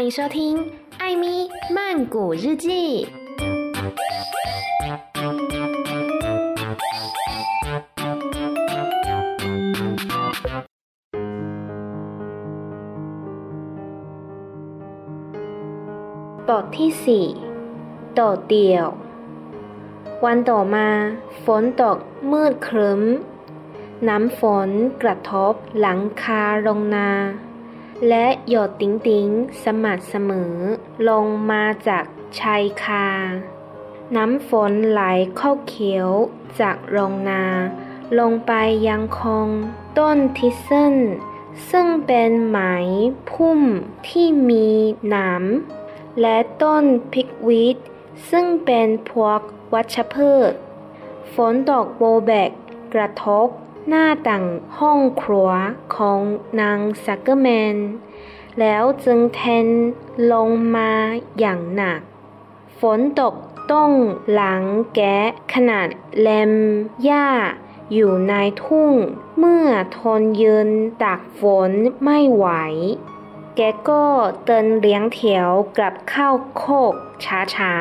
欢迎收听《艾咪曼谷日记》。บทที่สี่โดดเดี่ยว วันต่อมา ฝนตกมืดครึ้ม น้ำฝนกระทบหลังคาโรงนา และหยดติ๋งติ๋งสม่ำเสมอ ลงมาจากชายคา น้ำฝนไหลเข้าเขียวจากโรงนา ลงไปยังคง ต้นทิสเซนซึ่งเป็นไม้พุ่มที่มีหนามและต้นพิกวีดซึ่งเป็นพวกวัชพืช ฝนตกโบแบกกระทบ หน้าต่างห้องครัวของนางซักเกอร์แมน แล้วจึงแทนลงมาอย่างหนัก ฝนตกต้องหลังแกะขนาดแลมหญ้าอยู่ในทุ่งเมื่อทนยืนตากฝนไม่ไหว แกก็เดินเลี้ยงแถวกลับเข้าโคกช้า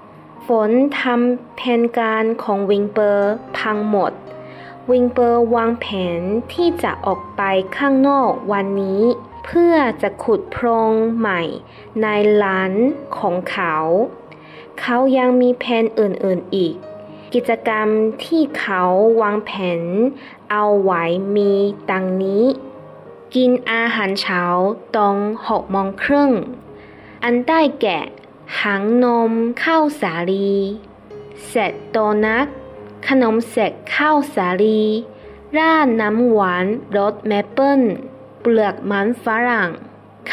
ๆ ฝนทำแผนการของวิงเปอร์พังหมด วิงเปอร์วางแผนที่จะออกไปข้างนอกวันนี้ เพื่อจะขุดโพรงใหม่ในร้านของเขา เขายังมีแผนอื่นๆอีก กิจกรรมที่เขาวางแผนเอาไว้มีดังนี้ กินอาหารเช้าตรงหกโมงครึ่ง อันได้แก่หางนมข้าวสาลี เสร็จโดนัท ขนมเสร็จข้าวสาลีราดน้ำหวานรสแมเปิลเปลือกมันฝรั่ง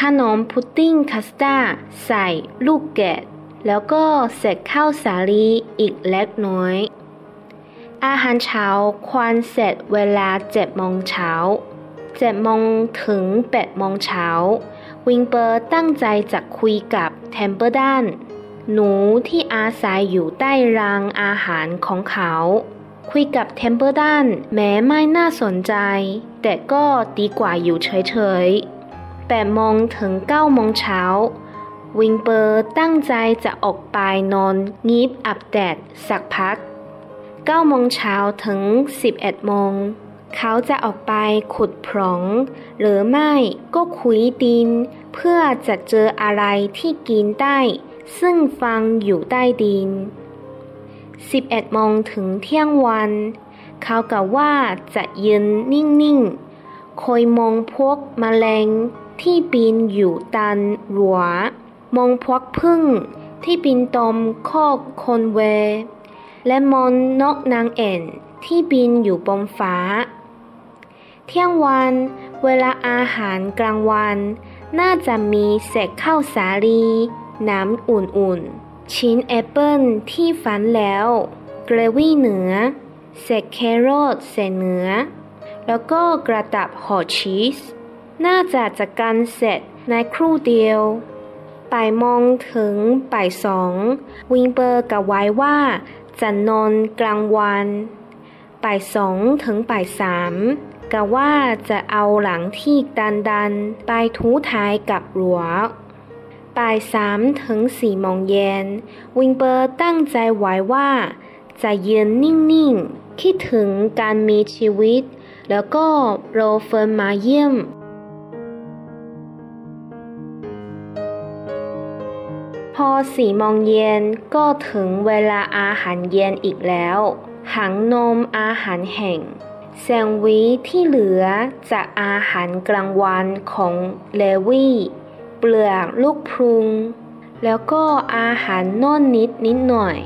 ขนมพุดดิ้งคัสตาร์ดใส่ลูกเกดแล้วก็เสร็จข้าวสาลีอีกเล็กน้อย อาหารเช้าควรเสร็จเวลาเจ็ดโมงเช้าเจ็ดโมงถึงแปดโมงเช้า วิลเบอร์ตั้งใจจะคุยกับเทมเปิลตัน หนูที่อาศัยอยู่ใต้รางอาหารของเขา คุยกับเทมเปิลตันแม้ไม่น่าสนใจ แต่ก็ดีกว่าอยู่เฉยๆแปดโมงถึงเก้าโมงเช้า วิลเบอร์ตั้งใจจะออกไปนอนงีบอับแดดสักพักเก้าโมงเช้าถึงสิบเอ็ดโมงเขาจะออกไปขุดพรอง หรือไม่ก็คุยดิน เพื่อจะเจออะไรที่กินได้ ซึ่งฟังอยู่ใต้ดิน 11โมงถึงเที่ยงวัน เขากล่าวว่าจะยืนนิ่งๆ คอยมองพวกมแมลงที่บินอยู่ตันหัว มองพวกพึ่งที่บินตอมคอกคนเว และมองนกนางเอ็นที่บินอยู่บนฟ้า เที่ยงวันเวลาอาหารกลางวัน น่าจะมีเศษข้าวสาลี น้ำอุ่นๆ ชิ้นแอปเปิลที่ฝันแล้ว เกรวี่เหนือเศษแครอทเศษเนื้อ แล้วก็กระดับห่อชีส น่าจะจัดการเสร็จในครู่เดียวป่ายโมงถึงป่ายสอง วิงเปอร์กับไว้ว่าจะนอนกลางวันป่ายสองถึงป่ายสามกะว่าจะเอาหลังที่ดันดันไปทูท้ายกับหลัว ป่ายสามถึงสี่โมงเย็นวิงเปอร์ตั้งใจไว้ว่า จะยืนนิ่งๆ คิดถึงการมีชีวิต แล้วก็รอเฟิร์นมาเยี่ยม พอสี่โมงเย็นก็ถึงเวลาอาหารเย็นอีกแล้วหังนมอาหารแห่งแซงวิที่เหลือจากอาหารกลางวันของเลวี่ ปลือกลูกพรุง แล้วก็อาหารน่นนิดนิดหน่อย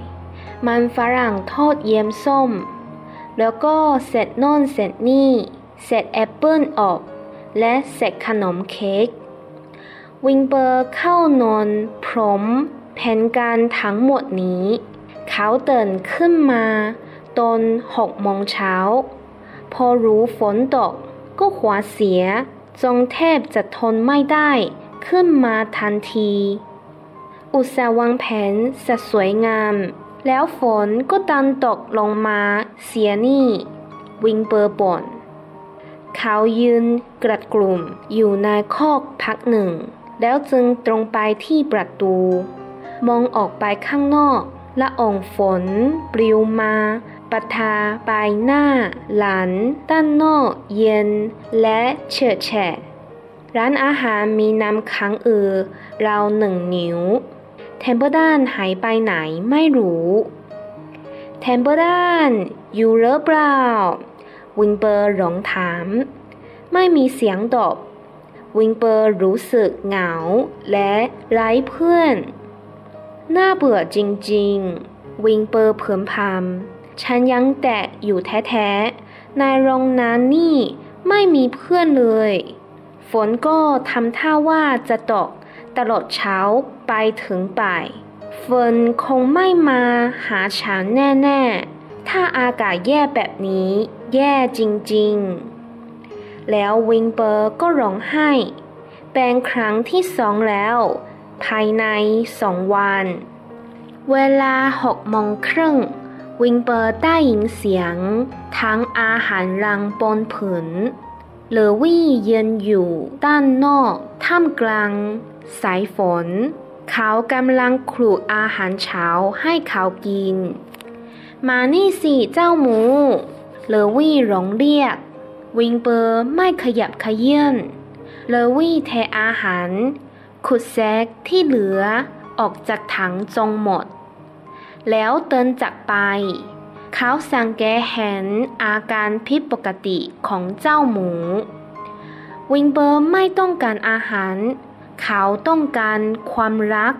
มันฝรั่งทอดเยี่ยมส้ม แล้วก็เสร็จน่นเสร็จนี่เสร็จแอปเปิลอบและเสร็จขนมเค้กวิงเบอร์เข้านอนพร้อมแผนการทั้งหมดนี้ เขาเตื่นขึ้นมาตอนหกโมงเช้า พอรู้ฝนตกก็หัวเสียจงแทบจะทนไม่ได้ ขึ้นมาทันที อุตสาห์วางแผนสะสวยงาม แล้วฝนก็ดันตกลงมาเสียนี่ วิงเบอร์บ่นเขายืนกระดกลุ่มอยู่ในคอกพักหนึ่ง แล้วจึงตรงไปที่ประตู มองออกไปข้างนอกละอองฝน ปลิวมาปะทาปลายหน้า ลานด้านนอกเย็น และเฉอะแฉะ รางอาหารมีน้ำค้างเอ่อราวหนึ่งนิ้วเทมเปอร์ด้านหายไปไหนไม่รู้เทมเปอร์ด้านอยู่หรือเปล่าวิลเบอร์ร้องถาม ไม่มีเสียงตอบวิลเบอร์รู้สึกเหงาและไร้เพื่อน น่าเบื่อจริงๆ วิงเปอร์เผิมพำฉันยังแตกอยู่แท้ๆ ในโรงน้ำนี่ไม่มีเพื่อนเลย ฝนก็ทำท่าว่าจะตก ตลอดเช้าไปถึงบ่ายฝนคงไม่มาหาฉันแน่ๆ ถ้าอากาศแย่แบบนี้ แย่จริงๆ แล้ววิงเปอร์ก็ร้องไห้ เป็นครั้งที่สองแล้ว ภายในสองวัน เวลาหกโมงครึ่งวิงเปอร์ได้ยินเสียง ทั้งอาหารรังบนผืน เลวี่ยืนอยู่ด้านนอกท่ามกลางสายฝน เขากำลังคลุอาหารเช้าให้เขากิน มานี่สิเจ้าหมู เลวี่ร้องเรียก วิงเปอร์ไม่ขยับขยื่นเลวี่เทอาหาร ขุดแซกที่เหลือออกจากถังจงหมด แล้วเดินจากไป เขาสังเกตเห็นอาการผิดปกติของเจ้าหมู วิงเบอร์ไม่ต้องการอาหาร เขาต้องการความรัก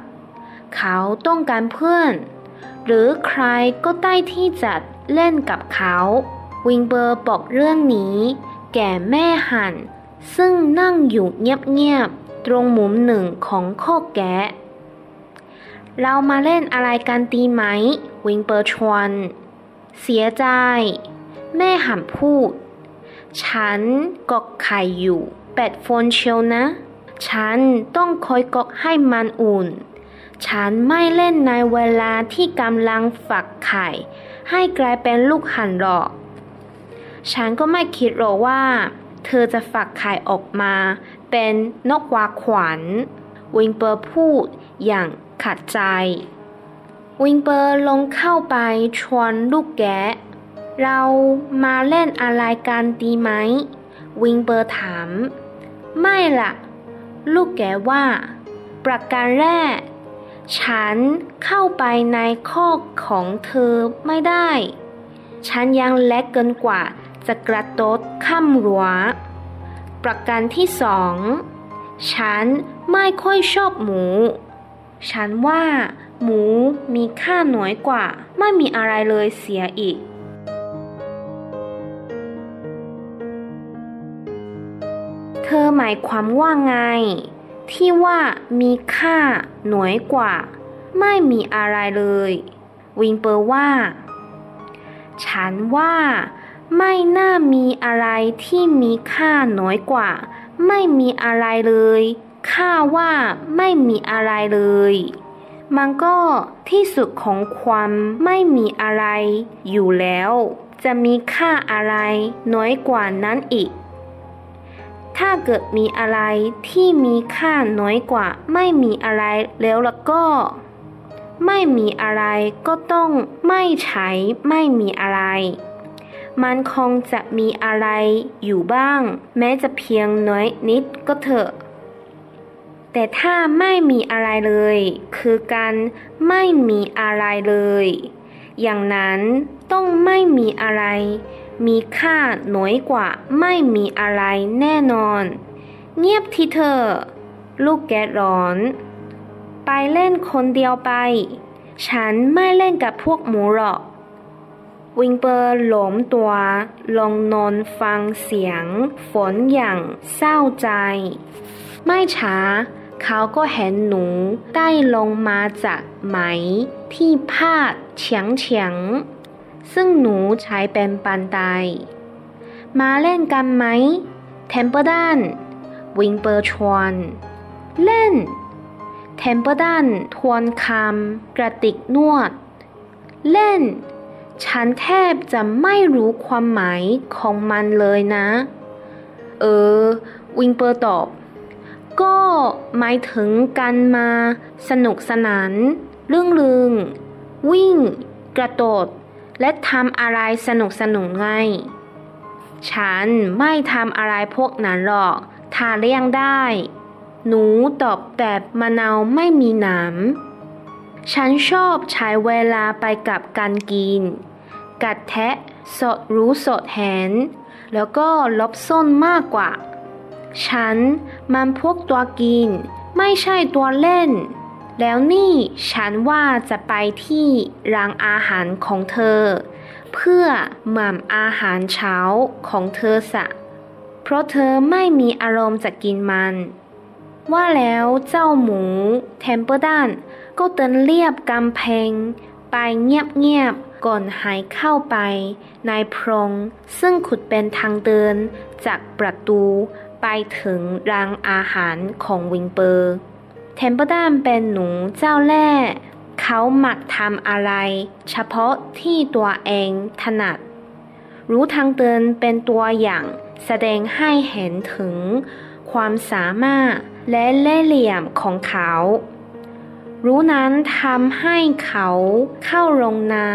เขาต้องการเพื่อน หรือใครก็ได้ที่จะเล่นกับเขา วิงเบอร์บอกเรื่องนี้ แก่แม่หันซึ่งนั่งอยู่เงียบๆตรงมุมหนึ่งของโคกแกะ เรามาเล่นอะไรกันดีไหม วิงเปอร์ชวน เสียใจ แม่หันพูด ฉันกอกไข่อยู่แปดโฟนเชียวนะ ฉันต้องคอยกอกให้มันอุ่น ฉันไม่เล่นในเวลาที่กำลังฝักไข่ ให้กลายเป็นลูกหันหรอก ฉันก็ไม่คิดหรอกว่า เธอจะฝักไข่ออกมา เป็นนกวาขวัญวิงเปอร์พูดอย่างขัดใจ วิงเปอร์ลงเข้าไปชวนลูกแกะ เรามาเล่นอะไรกันดีไหม วิงเปอร์ถาม ไม่ล่ะ ลูกแกว่า ประการแรก ฉันเข้าไปในคอกของเธอไม่ได้ ฉันยังเล็กเกินกว่าจะกระโดดข้ามรั้วประการที่สอง ฉันไม่ค่อยชอบหมู ฉันว่า หมูมีค่าน้อยกว่า ไม่มีอะไรเลยเสียอีก เธอหมายความว่าไง ที่ว่ามีค่าน้อยกว่า ไม่มีอะไรเลย วิงเปอร์ว่า ฉันว่าไม่น่ามีอะไรที่มีค่าน้อยกว่า ไม่มีอะไรเลยข้าว่าไม่มีอะไรเลย มันก็ที่สุดของความไม่มีอะไรอยู่แล้ว จะมีค่าอะไรน้อยกว่านั้นอีก ถ้าเกิดมีอะไรที่มีค่าน้อยกว่า ไม่มีอะไรแล้วล่ะก็ ไม่มีอะไรก็ต้องไม่ใช้ไม่มีอะไร มันคงจะมีอะไรอยู่บ้าง แม้จะเพียงน้อยนิดก็เถอะ แต่ถ้าไม่มีอะไรเลย คือการไม่มีอะไรเลย อย่างนั้นต้องไม่มีอะไร มีค่าน้อยกว่าไม่มีอะไรแน่นอน เงียบทีเถอลูกแกร้อน ไปเล่นคนเดียวไป ฉันไม่เล่นกับพวกหมูหรอก วิงเปอร์หลมตัวลงนอนฟังเสียงฝนอย่างเศร้าใจ ไม่ช้า เขาก็เห็นหนูไต่ลงมาจากไม้ที่พาดเฉียงเฉียง ซึ่งหนูใช้เป็นบันได มาเล่นกันไหมเทมเพิลตันวิลเบอร์ชวนเล่นเทมเพิลตันทวนคำกระดิกหนวด เล่น ฉันแทบจะไม่รู้ความหมายของมันเลยนะ เออ วิงเปอร์ตอบ ก็หมายถึงการมา สนุกสนาน เรื่องลืง วิ่ง กระโดด และทำอะไรสนุกสนุกไง ฉันไม่ทำอะไรพวกนั้นหรอกถ้าเลี่ยงได้ หนูตอบแบบมะนาวไม่มีหนามฉันชอบใช้เวลาไปกับการกิน กัดแทะ สดรู้สดเห็นแล้วก็ลบส้นมากกว่า ฉันมันพวกตัวกิน ไม่ใช่ตัวเล่น แล้วนี่ฉันว่าจะไปที่รางอาหารของเธอ เพื่อหม่ำอาหารเช้าของเธอซะ เพราะเธอไม่มีอารมณ์จะกินมัน ว่าแล้วเจ้าหมูเทมเพิลตันก็เดินเลียบกำแพงไปเงียบๆก่อนหายเข้าไปในโพรงซึ่งขุดเป็นทางเดินจากประตู ไปถึงรางอาหารของวิลเบอร์เทมเพิลตันเป็นหนูเจ้าเล่ห์เขามักทำอะไร เฉพาะที่ตัวเองถนัด รูทางเดินเป็นตัวอย่างแสดงให้เห็นถึงความสามารถและเล่เหลี่ยมของเขา รูนั้นทำให้เขาเข้าโรงนา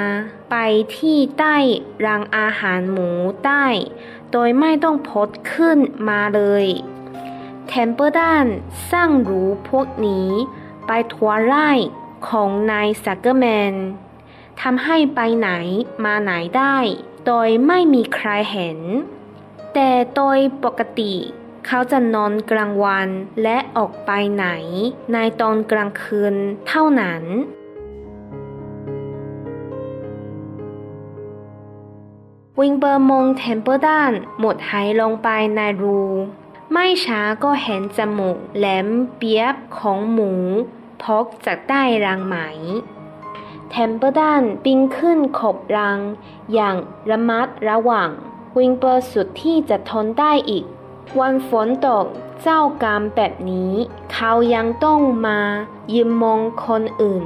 ไปที่ใต้รางอาหารหมูได้ โดยไม่ต้องโผล่ขึ้นมาเลยเทมเพิลตันสร้างรูพวกนี้ไปทั่วไร่ของนายซักเกอร์แมนทำให้ไปไหนมาไหนได้ โดยไม่มีใครเห็น แต่โดยปกติเขาจะนอนกลางวันและออกไปไหน ในตอนกลางคืนเท่านั้น วิลเบอร์มองเทมเพิลตันมุดหายลงไปในรู ไม่ช้าก็เห็นจมูกแหลมเปี๊ยบของหนูโผล่จากใต้รางไม้ เทมเพิลตันปีนขึ้นขอบราง อย่างระมัดระวัง วิลเบอร์สุดที่จะทนได้อีก วันฝนตกเจ้ากรรมแบบนี้ เขายังต้องมายืนมองคนอื่น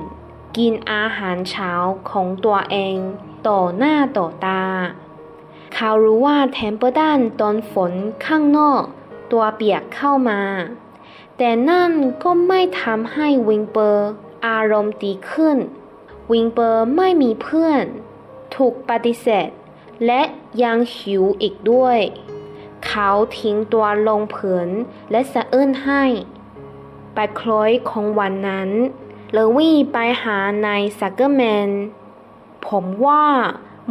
กินอาหารเช้าของตัวเอง ต่อหน้าต่อตา เขารู้ว่าเทมเพิลตันโดนฝนข้างนอก ตัวเปียกเข้ามา แต่นั่นก็ไม่ทำให้วิลเบอร์อารมณ์ดีขึ้น วิงเปอร์ไม่มีเพื่อน ถูกปฏิเสธ และยังหิวอีกด้วย เขาทิ้งตัวลงผืนและสะอื้นให้ไปคล้อยของวันนั้น เลวี่ไปหานายซักเกอร์แมน ผมว่า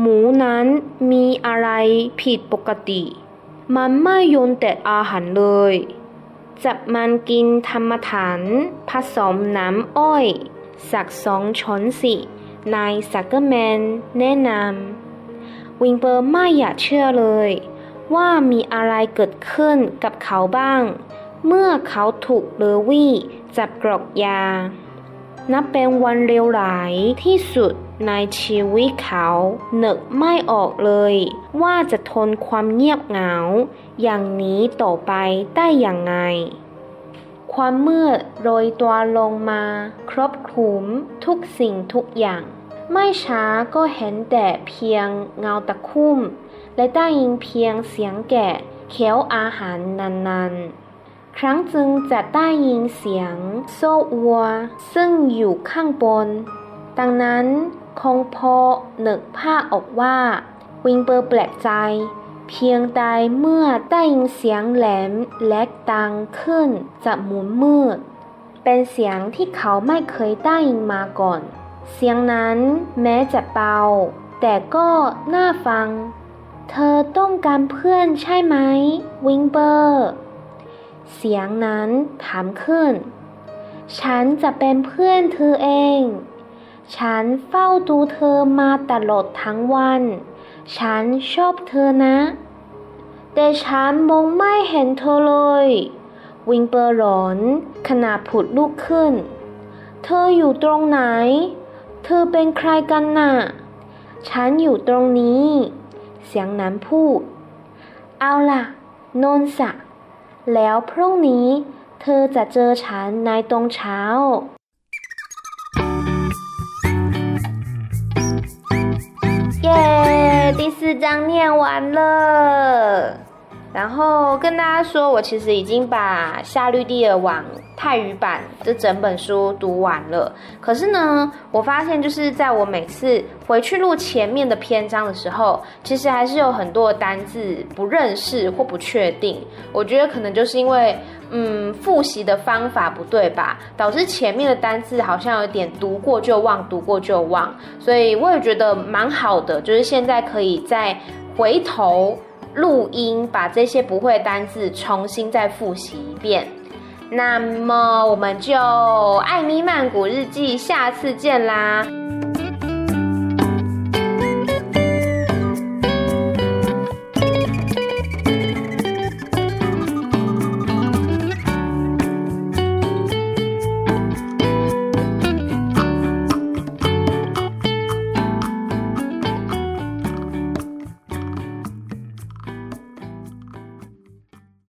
หมูนั้นมีอะไรผิดปกติ มันไม่ยนแต่อาหารเลย จับมันกินกำมะถันผสมน้ำอ้อย สักสองช้อนสินายซักเกอร์แมนแนะนำวิลเบอร์ไม่อยากเชื่อเลย ว่ามีอะไรเกิดขึ้นกับเขาบ้าง เมื่อเขาถูกเลวี่จับกรอกยา นับเป็นวันเลวร้ายที่สุดในชีวิตเขานึกไม่ออกเลย ว่าจะทนความเงียบเหงา อย่างนี้ต่อไปได้อย่างไง ความมืดโรยตัวลงมา ครอบคลุมทุกสิ่งทุกอย่าง ไม่ช้าก็เห็นแต่เพียงเงาตะคุ่ม และได้ยินเพียงเสียงแกะเคี้ยวอาหารนานๆ ครั้งจึงจะได้ยินเสียงโซ่อัว ซึ่งอยู่ข้างบน ดังนั้นคงพอนึกภาพออกว่า วิงเปอร์แปลกใจ เพียงใดเมื่อได้ยินเสียงแหลมและดังขึ้นจากมุมมืด เป็นเสียงที่เขาไม่เคยได้ยินมาก่อน เสียงนั้นแม้จะเบา แต่ก็น่าฟัง เธอต้องการเพื่อนใช่ไหม วิงเปอร์ เสียงนั้นถามขึ้น ฉันจะเป็นเพื่อนเธอเอง ฉันเฝ้าดูเธอมาตลอดทั้งวัน ฉันชอบเธอนะ แต่ฉันมองไม่เห็นเธอเลย วิงเปอร์หลอนขณะผุดลุกขึ้น เธออยู่ตรงไหน เธอเป็นใครกันน่ะ ฉันอยู่ตรงนี้ เสียงนั้นพูด เอาล่ะ นนสะ แล้วพรุ่งนี้ เธอจะเจอฉันในตรงเช้า 耶！第四章念完了。 然后跟大家说，我其实已经把《夏绿蒂的网》泰语版这整本书读完了。可是呢，我发现就是在我每次回去录前面的篇章的时候，其实还是有很多的单字不认识或不确定。我觉得可能就是因为，嗯，复习的方法不对吧，导致前面的单字好像有点读过就忘，读过就忘。所以我也觉得蛮好的，就是现在可以再回头。录音，把这些不会单字重新再复习一遍。那么我们就《艾米曼谷日记》下次见啦。